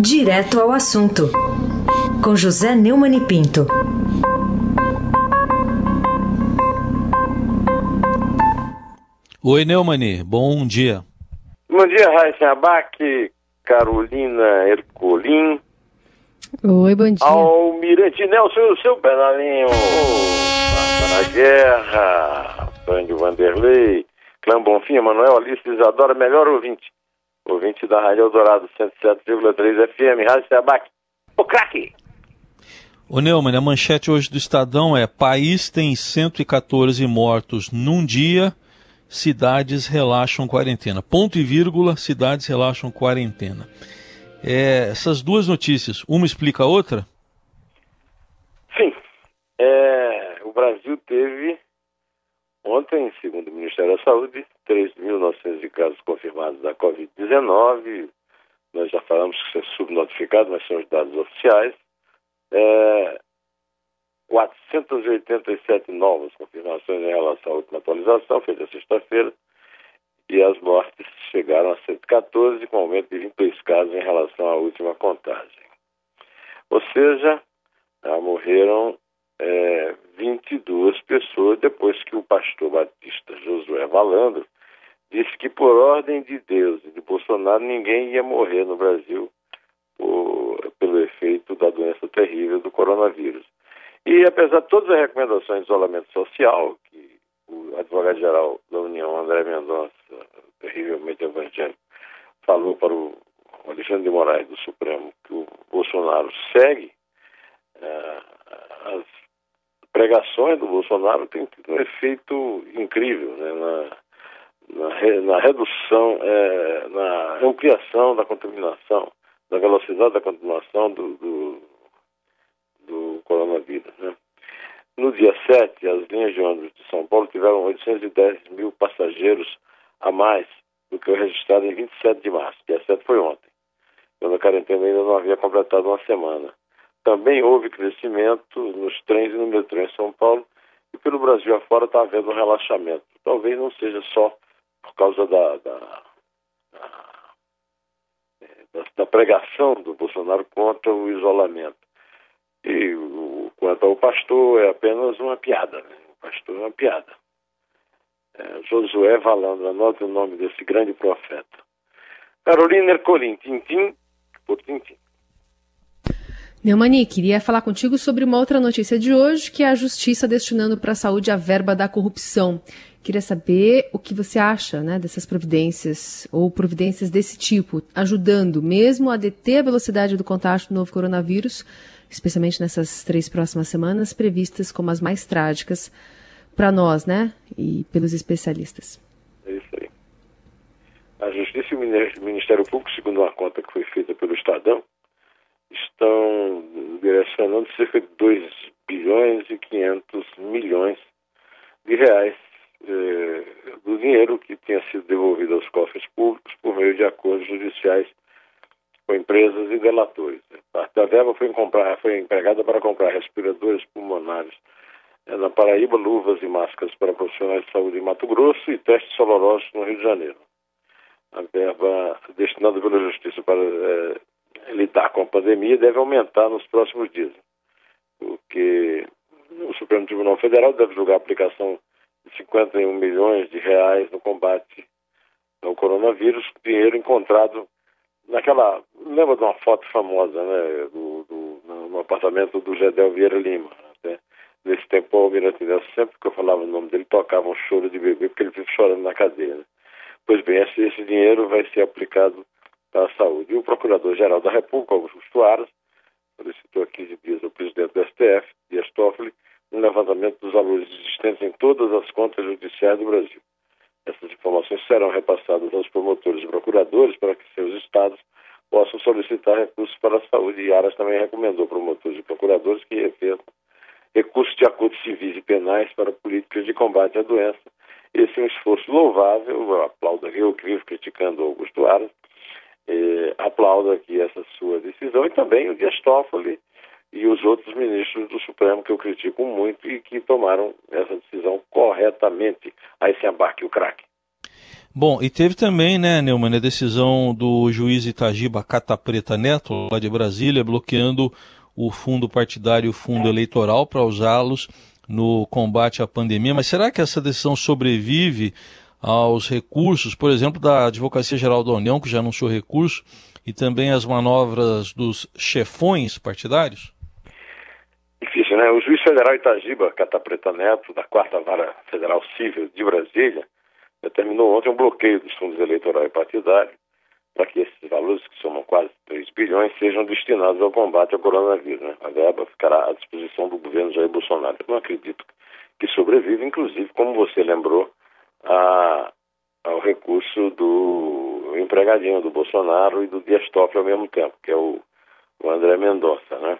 Direto ao assunto, com José Neumann e Pinto. Oi, Neumani, bom dia. Bom dia, Raíssa Abac, Carolina Ercolim. Oi, bom dia. Almirante Nelson, o seu pedalinho. Na guerra. Antônio Vanderlei. Clã Bonfim, Emanuel Alice Isadora, melhor ouvinte. Ouvinte da Rádio Eldorado 107,3 FM, Rádio Seabac. O craque! Ô Neumann, a manchete hoje do Estadão é País tem 114 mortos num dia, cidades relaxam quarentena. Ponto e vírgula, cidades relaxam quarentena. É, essas duas notícias, uma explica a outra? Sim. É, o Brasil teve ontem, segundo o Ministério da Saúde, 3.900 casos confirmados da Covid-19. Nós já falamos que isso é subnotificado, mas são os dados oficiais. É, 487 novas confirmações em relação à última atualização, feita sexta-feira, e as mortes chegaram a 114, com aumento de 22 casos em relação à última contagem. Ou seja, morreram é, 22 pessoas depois que o pastor batista Josué Valandro disse que por ordem de Deus e de Bolsonaro ninguém ia morrer no Brasil por, pelo efeito da doença terrível do coronavírus. E apesar de todas as recomendações de isolamento social, que o advogado-geral da União, André Mendonça, terrivelmente evangélico, falou para o Alexandre de Moraes do Supremo que o Bolsonaro segue, uh, as pregações do Bolsonaro têm tido um efeito incrível né, na, na, na, redução, é, na ampliação da contaminação, da velocidade da contaminação do, do, do coronavírus. Né. No dia 7, as linhas de ônibus de São Paulo tiveram 810 mil passageiros a mais do que o registrado em 27 de março. Dia 7 foi ontem, quando a quarentena ainda não havia completado uma semana. Também houve crescimento nos trens e no metrô em São Paulo e pelo Brasil afora está havendo um relaxamento. Talvez não seja só por causa da, da, da, da pregação do Bolsonaro contra o isolamento. E o, quanto ao pastor, é apenas uma piada. Né? O pastor é uma piada. É, Josué Valandro, anote o nome desse grande profeta. Carolina Ercolim, Tintim por Tintim. Neumani, queria falar contigo sobre uma outra notícia de hoje, que é a Justiça destinando para a saúde a verba da corrupção. Queria saber o que você acha né, dessas providências, ou providências desse tipo, ajudando mesmo a deter a velocidade do contágio do novo coronavírus, especialmente nessas três próximas semanas, previstas como as mais trágicas para nós, né, e pelos especialistas. É isso aí. A Justiça e o Ministério Público, segundo uma conta que foi feita pelo Estadão, estão direcionando cerca de 2 bilhões e 500 milhões de reais eh, do dinheiro que tinha sido devolvido aos cofres públicos por meio de acordos judiciais com empresas e delatores. Parte da verba foi, comprar, foi empregada para comprar respiradores pulmonares eh, na Paraíba, luvas e máscaras para profissionais de saúde em Mato Grosso e testes dolorosos no Rio de Janeiro. A verba destinada pela Justiça para eh, lidar com a pandemia deve aumentar nos próximos dias, porque o Supremo Tribunal Federal deve julgar a aplicação 51 milhões de reais no combate ao coronavírus, dinheiro encontrado naquela. Lembra de uma foto famosa, né? Do, do no apartamento do Gedel Vieira Lima. Né? Nesse tempo, o Almirante Nelson, sempre que eu falava o nome dele, tocava um choro de bebê, porque ele fica chorando na cadeia. Né? Pois bem, esse, esse dinheiro vai ser aplicado da Saúde. E o Procurador-Geral da República, Augusto Aras, solicitou há 15 dias ao presidente do STF, Dias Toffoli, um levantamento dos valores existentes em todas as contas judiciais do Brasil. Essas informações serão repassadas aos promotores e procuradores para que seus estados possam solicitar recursos para a saúde. E Aras também recomendou promotores e procuradores que referam recursos de acordos civis e penais para políticas de combate à doença. Esse é um esforço louvável, eu aplaudo eu que vivo criticando Augusto Aras, eh, aplaudo aqui essa sua decisão e também o Dias Toffoli e os outros ministros do Supremo que eu critico muito e que tomaram essa decisão corretamente. Aí se embarque o craque. Bom, e teve também, né, Neumann, a decisão do juiz Itagiba Catapreta Neto, lá de Brasília, bloqueando o fundo partidário e o fundo eleitoral para usá-los no combate à pandemia. Mas será que essa decisão sobrevive aos recursos, por exemplo, da Advocacia Geral da União, que já anunciou recurso, e também as manobras dos chefões partidários? Difícil, né? O juiz federal Itagiba Catapreta Neto, da Quarta Vara Federal Civil de Brasília, determinou ontem um bloqueio dos fundos eleitorais e partidários para que esses valores, que somam quase 3 bilhões, sejam destinados ao combate ao coronavírus. Né? A verba ficará à disposição do governo Jair Bolsonaro. Eu não acredito que sobreviva, inclusive, como você lembrou, a, ao recurso do empregadinho do Bolsonaro e do Dias Toffoli ao mesmo tempo, que é o, o André Mendonça. Né?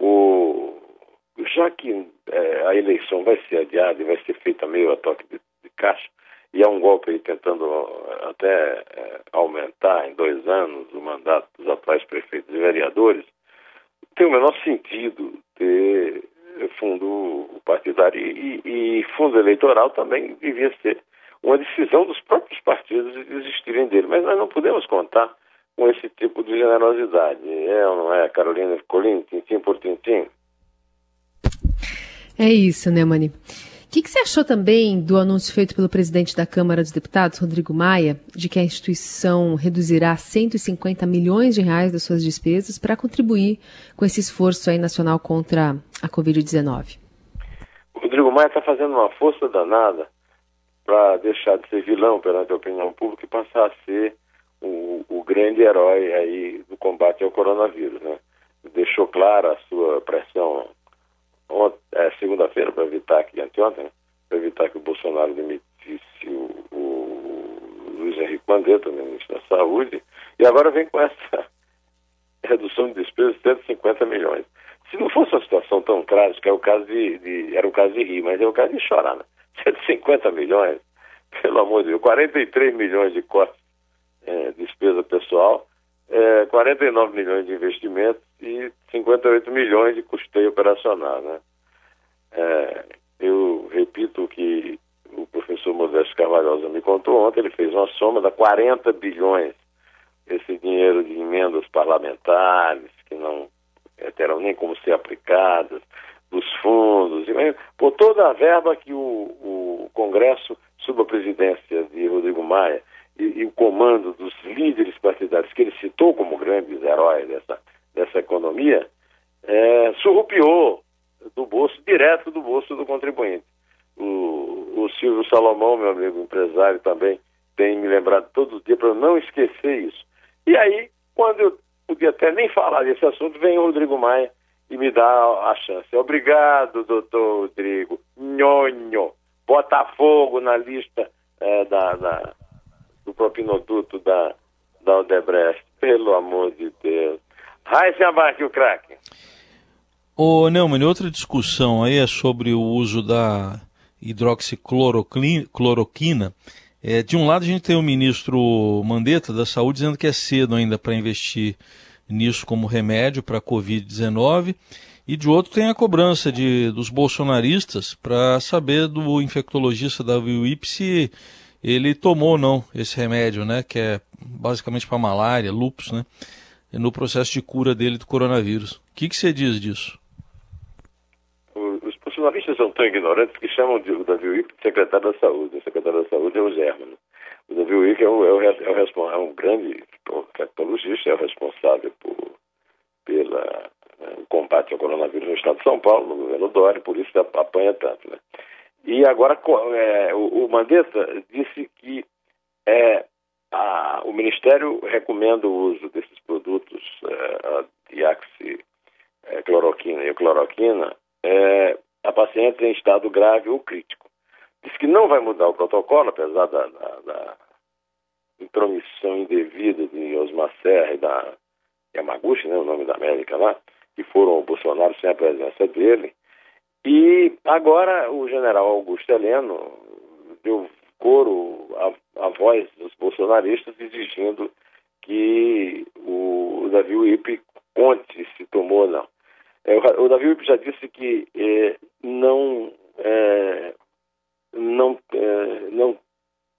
O, já que é, a eleição vai ser adiada e vai ser feita meio a toque de, de caixa, e é um golpe aí tentando até é, aumentar em dois anos o mandato dos atuais prefeitos e vereadores, tem o menor sentido ter fundo partidário e, e, fundo eleitoral também devia ser uma decisão dos próprios partidos de desistirem dele. Mas nós não podemos contar com esse tipo de generosidade. É ou não é, Carolina Colim, tintim por tintim? É isso, né, Mani? O que, que, você achou também do anúncio feito pelo presidente da Câmara dos Deputados, Rodrigo Maia, de que a instituição reduzirá 150 milhões de reais das suas despesas para contribuir com esse esforço aí nacional contra a Covid-19? O Rodrigo Maia está fazendo uma força danada para deixar de ser vilão perante a opinião pública e passar a ser o, o grande herói aí do combate ao coronavírus, né? Deixou clara a sua pressão é, segunda-feira para né, para evitar que o Bolsonaro demitisse o, o Luiz Henrique Mandetta, né, ministro da Saúde, e agora vem com essa redução de despesas de 150 milhões. Se não fosse uma situação tão trágica, é o caso de, de, era o caso de rir, mas é o caso de chorar, né? 150 milhões, pelo amor de Deus, 43 milhões de cortes é, despesa pessoal, é, 49 milhões de investimentos e 58 milhões de custeio operacional. Né? É, repito o que o professor Modesto Carvalhosa me contou ontem, ele fez uma soma de 40 bilhões, esse dinheiro de emendas parlamentares, que não terão nem como ser aplicadas, dos fundos, por toda a verba que o, o Congresso, sob a presidência de Rodrigo Maia, e, e, o comando dos líderes partidários que ele citou como grandes heróis dessa, dessa economia, é, surrupiou do bolso, direto do bolso do contribuinte. O, Salomão, meu amigo empresário, também tem me lembrado todos os dias para eu não esquecer isso. E aí, quando eu podia até nem falar desse assunto, vem o Rodrigo Maia e me dá a chance. Obrigado, doutor Rodrigo. Nhonho. Botafogo na lista é, da, da do propinoduto da, da Odebrecht. Pelo amor de Deus. Raíssa abaixo o craque. Ô, Neumann, outra discussão aí é sobre o uso da hidroxicloroquina. É, de um lado, a gente tem o ministro Mandetta da Saúde dizendo que é cedo ainda para investir nisso como remédio para a Covid-19. E de outro, tem a cobrança de, dos bolsonaristas para saber do infectologista da UIP se ele tomou ou não esse remédio, né, que é basicamente para malária, lupus, né, no processo de cura dele do coronavírus. O que, que você diz disso? Os bolsonaristas são tão ignorantes que chamam de, o Davi Wick de secretário da Saúde. O secretário da Saúde é o German. O Davi Wick é, o, é, o, é, o, é um grande infectologista, é o responsável por, pela né, o combate ao coronavírus no estado de São Paulo, no governo Dória, por isso apanha tanto. Né? E agora é, o, o Mandetta disse que é, a, o Ministério recomenda o uso desses produtos, é, a diaxicloroquina é, e a cloroquina, é, pacientes em estado grave ou crítico. Diz que não vai mudar o protocolo, apesar da, da, da intromissão indevida de Osmar Serra e da Yamaguchi, né, o nome da América lá, que foram ao Bolsonaro sem a presença dele, e agora o general Augusto Heleno deu coro à, à voz dos bolsonaristas exigindo que o Davi Uip conte se tomou ou não. É, o, Davi Uip já disse que é, não, é, não, é, não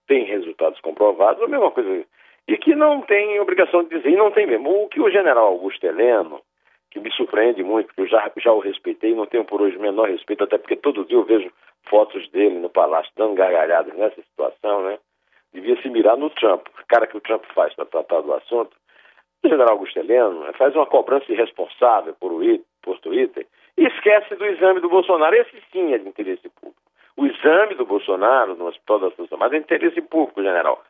tem resultado comprovados, a mesma coisa. E que não tem obrigação de dizer, e não tem mesmo. O que o general Augusto Heleno, que me surpreende muito, porque eu já, já o respeitei, não tenho por hoje o menor respeito, até porque todo dia eu vejo fotos dele no palácio dando gargalhadas nessa situação, né? Devia se mirar no Trump, a cara que o Trump faz para tratar do assunto. O general Augusto Heleno né, faz uma cobrança irresponsável por, o, por Twitter e esquece do exame do Bolsonaro. Esse sim é de interesse público. O exame do Bolsonaro no Hospital da Santa Mas é de interesse público, general.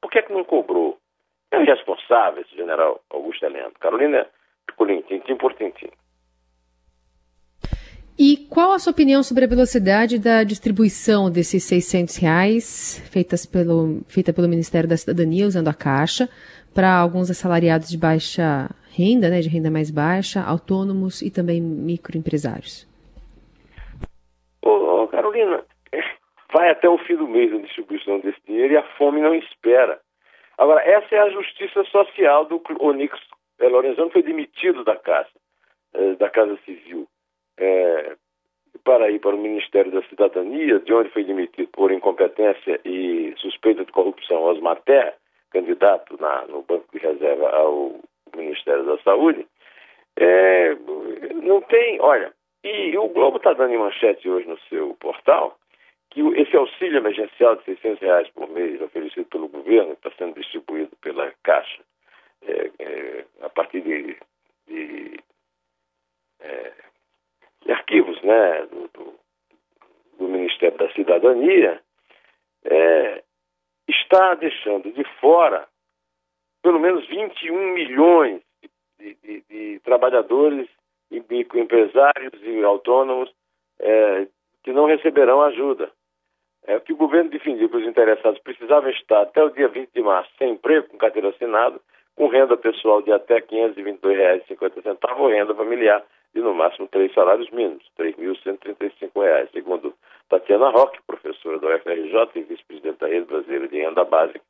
Por que, é que não cobrou? É irresponsável esse general Augusto Heleno. Carolina Picolim, tintim por tintim. E qual a sua opinião sobre a velocidade da distribuição desses 600 reais feitas pelo, feita pelo Ministério da Cidadania usando a Caixa para alguns assalariados de baixa renda, né, de renda mais baixa, autônomos e também microempresários? Ô, ô, Carolina, vai até o fim do mês a distribuição desse dinheiro e a fome não espera. Agora, essa é a justiça social do Onix Lorenzano, foi demitido da Casa, eh, da Casa Civil é, para ir para o Ministério da Cidadania, de onde foi demitido por incompetência e suspeita de corrupção Osmar Terra, candidato na, no Banco de Reserva ao Ministério Saúde, é, não tem, olha, e o Globo está dando em manchete hoje no seu portal que esse auxílio emergencial de 600 reais por mês oferecido pelo governo, está sendo distribuído pela Caixa, é, é, a partir de, de é, arquivos né, do, do, do Ministério da Cidadania, é, está deixando de fora pelo menos 21 milhões de, de, de trabalhadores e microempresários e autônomos é, que não receberão ajuda. É o que o governo defendia que os interessados precisavam estar até o dia 20 de março sem emprego, com carteira assinada, com renda pessoal de até R$ 522,50 ou renda familiar de no máximo três salários mínimos, R$ 3.135, segundo Tatiana Roque, professora da UFRJ e vice-presidente da Rede Brasileira de Renda Básica.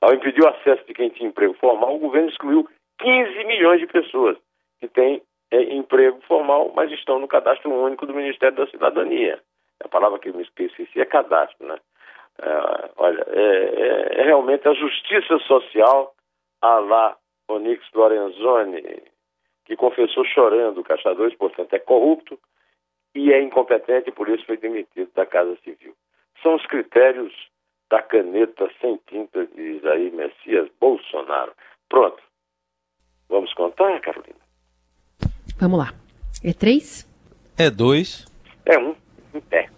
Ao impedir o acesso de quem tinha emprego formal, o governo excluiu 15 milhões de pessoas que têm é, emprego formal, mas estão no cadastro único do Ministério da Cidadania. A palavra que eu me esqueci é cadastro, né? É, olha, é, é, é, realmente a justiça social a lá Onix Lorenzoni, que confessou chorando o Caixa 2, portanto é corrupto e é incompetente e por isso foi demitido da Casa Civil. São os critérios da caneta sem tinta de Isaí Messias Bolsonaro. Pronto. Vamos contar, Carolina? Vamos lá. É três? É dois. É um. É.